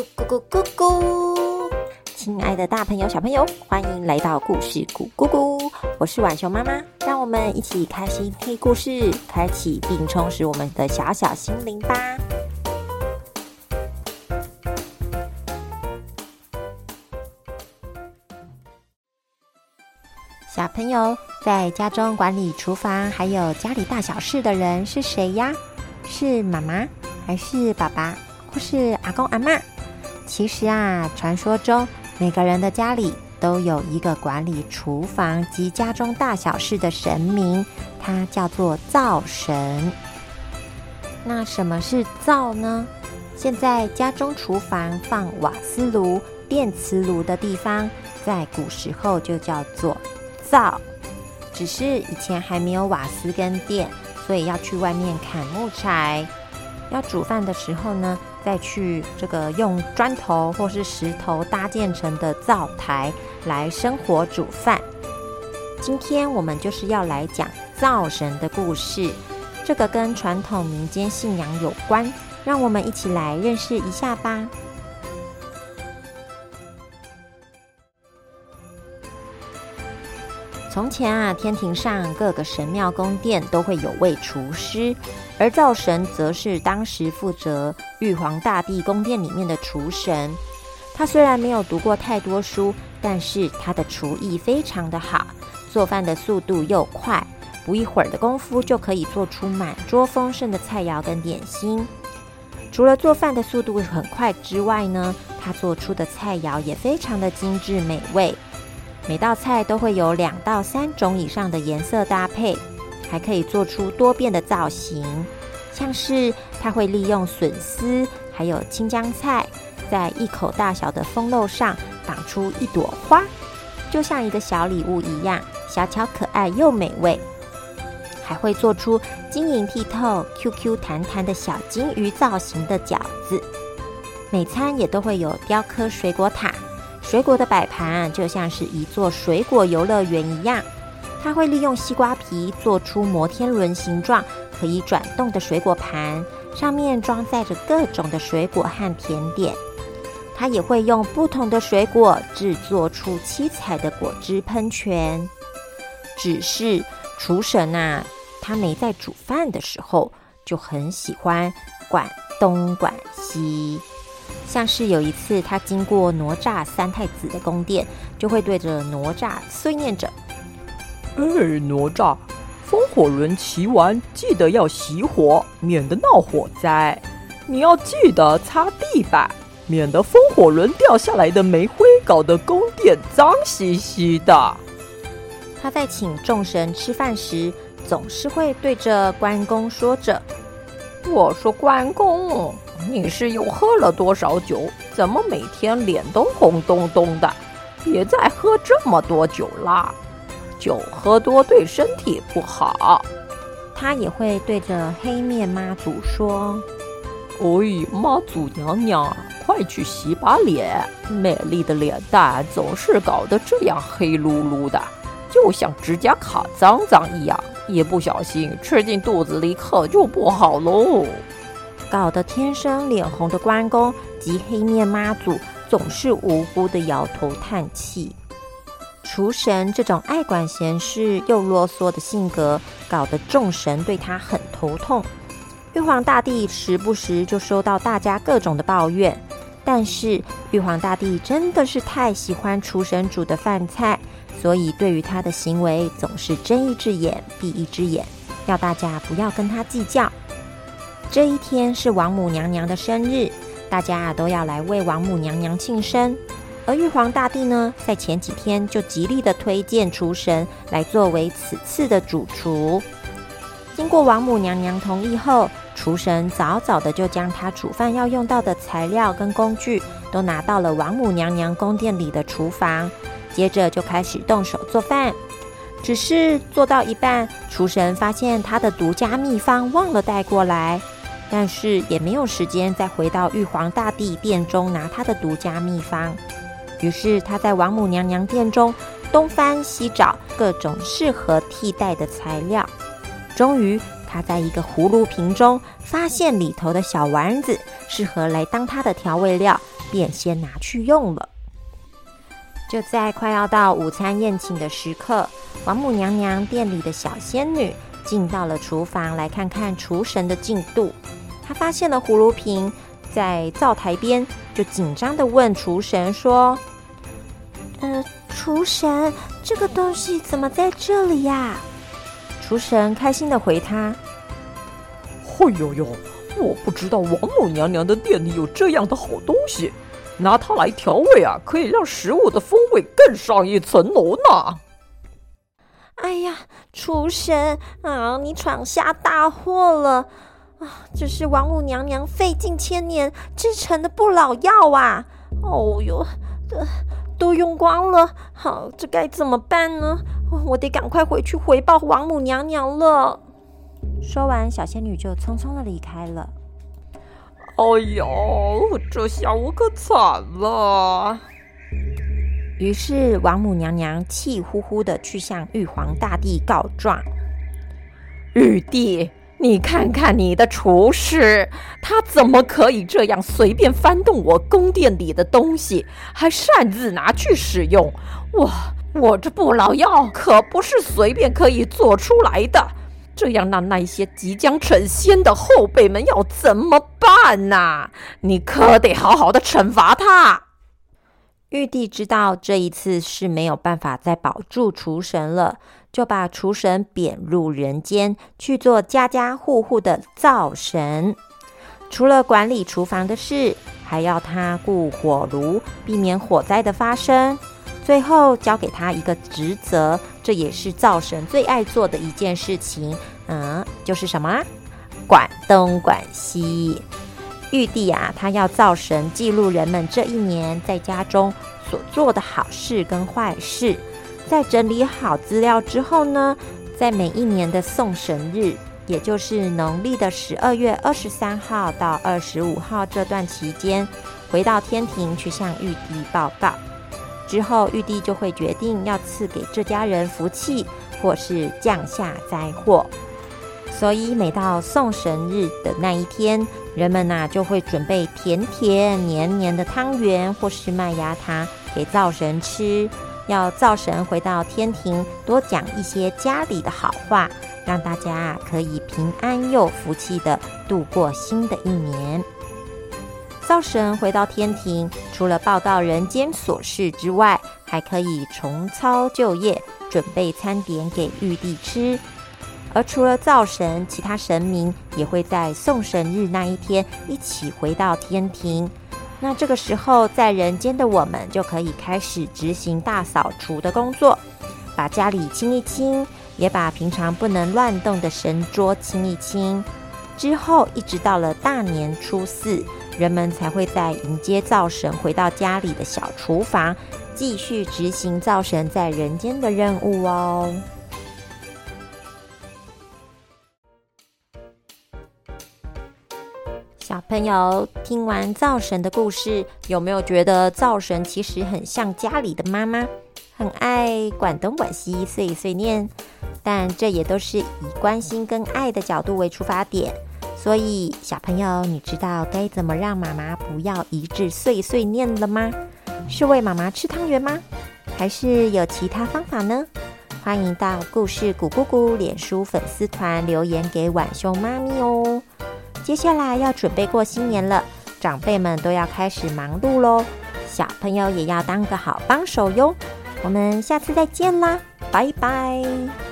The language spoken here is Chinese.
咕咕咕咕！亲爱的大朋友、小朋友，欢迎来到故事咕咕咕！我是晚熊妈妈，让我们一起开心听故事，开启并充实我们的小小心灵吧。小朋友在家中管理厨房还有家里大小事的人是谁呀？是妈妈，还是爸爸，或是阿公阿妈？其实啊，传说中每个人的家里都有一个管理厨房及家中大小事的神明，它叫做灶神。那什么是灶呢？现在家中厨房放瓦斯炉、电磁炉的地方，在古时候就叫做灶，只是以前还没有瓦斯跟电。所以要去外面砍木材，要煮饭的时候呢，再去这个用砖头或是石头搭建成的灶台来生火煮饭。今天我们就是要来讲灶神的故事，这个跟传统民间信仰有关，让我们一起来认识一下吧。从前啊，天庭上各个神庙宫殿都会有位厨师，而灶神则是当时负责玉皇大帝宫殿里面的厨神。他虽然没有读过太多书，但是他的厨艺非常的好，做饭的速度又快，不一会儿的功夫就可以做出满桌丰盛的菜肴跟点心。除了做饭的速度很快之外呢，他做出的菜肴也非常的精致美味。每道菜都会有两到三种以上的颜色搭配，还可以做出多变的造型。像是它会利用笋丝还有青江菜，在一口大小的风漏上绑出一朵花，就像一个小礼物一样，小巧可爱又美味。还会做出晶莹剔透、Q Q 弹弹的小金鱼造型的饺子。每餐也都会有雕刻水果塔。水果的摆盘就像是一座水果游乐园一样，它会利用西瓜皮做出摩天轮形状、可以转动的水果盘，上面装载着各种的水果和甜点。它也会用不同的水果制作出七彩的果汁喷泉。只是厨神啊，他没在煮饭的时候就很喜欢管东管西。像是有一次，他经过哪吒三太子的宫殿，就会对着哪吒碎念着：“哎，哪吒，风火轮骑完记得要熄火，免得闹火灾。你要记得擦地板，免得风火轮掉下来的煤灰搞得宫殿脏兮兮的。”他在请众神吃饭时，总是会对着关公说着：“我说关公。”你是又喝了多少酒？怎么每天脸都红彤彤的？别再喝这么多酒啦，酒喝多对身体不好。他也会对着黑面妈祖说：“哎，妈祖娘娘，快去洗把脸，美丽的脸蛋总是搞得这样黑噜噜的，就像指甲卡脏脏一样，一不小心吃进肚子里可就不好喽。”搞得天生脸红的关公及黑面妈祖总是无辜的摇头叹气。厨神这种爱管闲事又啰嗦的性格，搞得众神对他很头痛。玉皇大帝时不时就收到大家各种的抱怨，但是玉皇大帝真的是太喜欢厨神煮的饭菜，所以对于他的行为总是睁一只眼闭一只眼，要大家不要跟他计较。这一天是王母娘娘的生日，大家都要来为王母娘娘庆生。而玉皇大帝呢，在前几天就极力的推荐厨神来作为此次的主厨。经过王母娘娘同意后，厨神早早的就将他煮饭要用到的材料跟工具都拿到了王母娘娘宫殿里的厨房，接着就开始动手做饭。只是做到一半，厨神发现他的独家秘方忘了带过来。但是也没有时间再回到玉皇大帝殿中拿他的独家秘方，于是他在王母娘娘殿中东翻西找各种适合替代的材料，终于他在一个葫芦瓶中发现里头的小丸子适合来当他的调味料，便先拿去用了。就在快要到午餐宴请的时刻，王母娘娘店里的小仙女进到了厨房，来看看厨神的进度。她发现了葫芦瓶在灶台边，就紧张的问厨神说：“呃，厨神，这个东西怎么在这里呀？”厨神开心的回他：“嘿呦呦，我不知道王母娘娘的店里有这样的好东西。”拿它来调味啊，可以让食物的风味更上一层楼呢。哎呀，厨神啊，你闯下大祸了啊！这是王母娘娘费尽千年制成的不老药啊！哦哟，都都用光了，好，这该怎么办呢？我得赶快回去回报王母娘娘了。说完，小仙女就匆匆的离开了。哎呀，这下我可惨了！于是王母娘娘气呼呼的去向玉皇大帝告状：“玉帝，你看看你的厨师，他怎么可以这样随便翻动我宫殿里的东西，还擅自拿去使用？我我这不老药可不是随便可以做出来的。”这样，那那些即将成仙的后辈们要怎么办呢？你可得好好的惩罚他。玉帝知道这一次是没有办法再保住厨神了，就把厨神贬入人间去做家家户户的灶神。除了管理厨房的事，还要他顾火炉，避免火灾的发生。最后交给他一个职责，这也是灶神最爱做的一件事情。嗯，就是什么？管东管西。玉帝啊，他要造神记录人们这一年在家中所做的好事跟坏事。在整理好资料之后呢，在每一年的送神日，也就是农历的十二月二十三号到二十五号这段期间，回到天庭去向玉帝报告。之后，玉帝就会决定要赐给这家人福气，或是降下灾祸。所以，每到送神日的那一天，人们呐就会准备甜甜黏黏的汤圆或是麦芽糖给灶神吃，要灶神回到天庭多讲一些家里的好话，让大家啊可以平安又福气的度过新的一年。灶神回到天庭，除了报告人间琐事之外，还可以重操旧业，准备餐点给玉帝吃。而除了灶神，其他神明也会在送神日那一天一起回到天庭。那这个时候，在人间的我们就可以开始执行大扫除的工作，把家里清一清，也把平常不能乱动的神桌清一清。之后，一直到了大年初四。人们才会在迎接灶神回到家里的小厨房，继续执行灶神在人间的任务哦。朋友听完灶神的故事，有没有觉得灶神其实很像家里的妈妈，很爱管东管西、碎碎念？但这也都是以关心跟爱的角度为出发点。所以，小朋友，你知道该怎么让妈妈不要一直碎碎念了吗？是喂妈妈吃汤圆吗？还是有其他方法呢？欢迎到故事谷姑姑脸书粉丝团留言给晚兄妈咪哦。接下来要准备过新年了，长辈们都要开始忙碌喽，小朋友也要当个好帮手哟。我们下次再见啦，拜拜。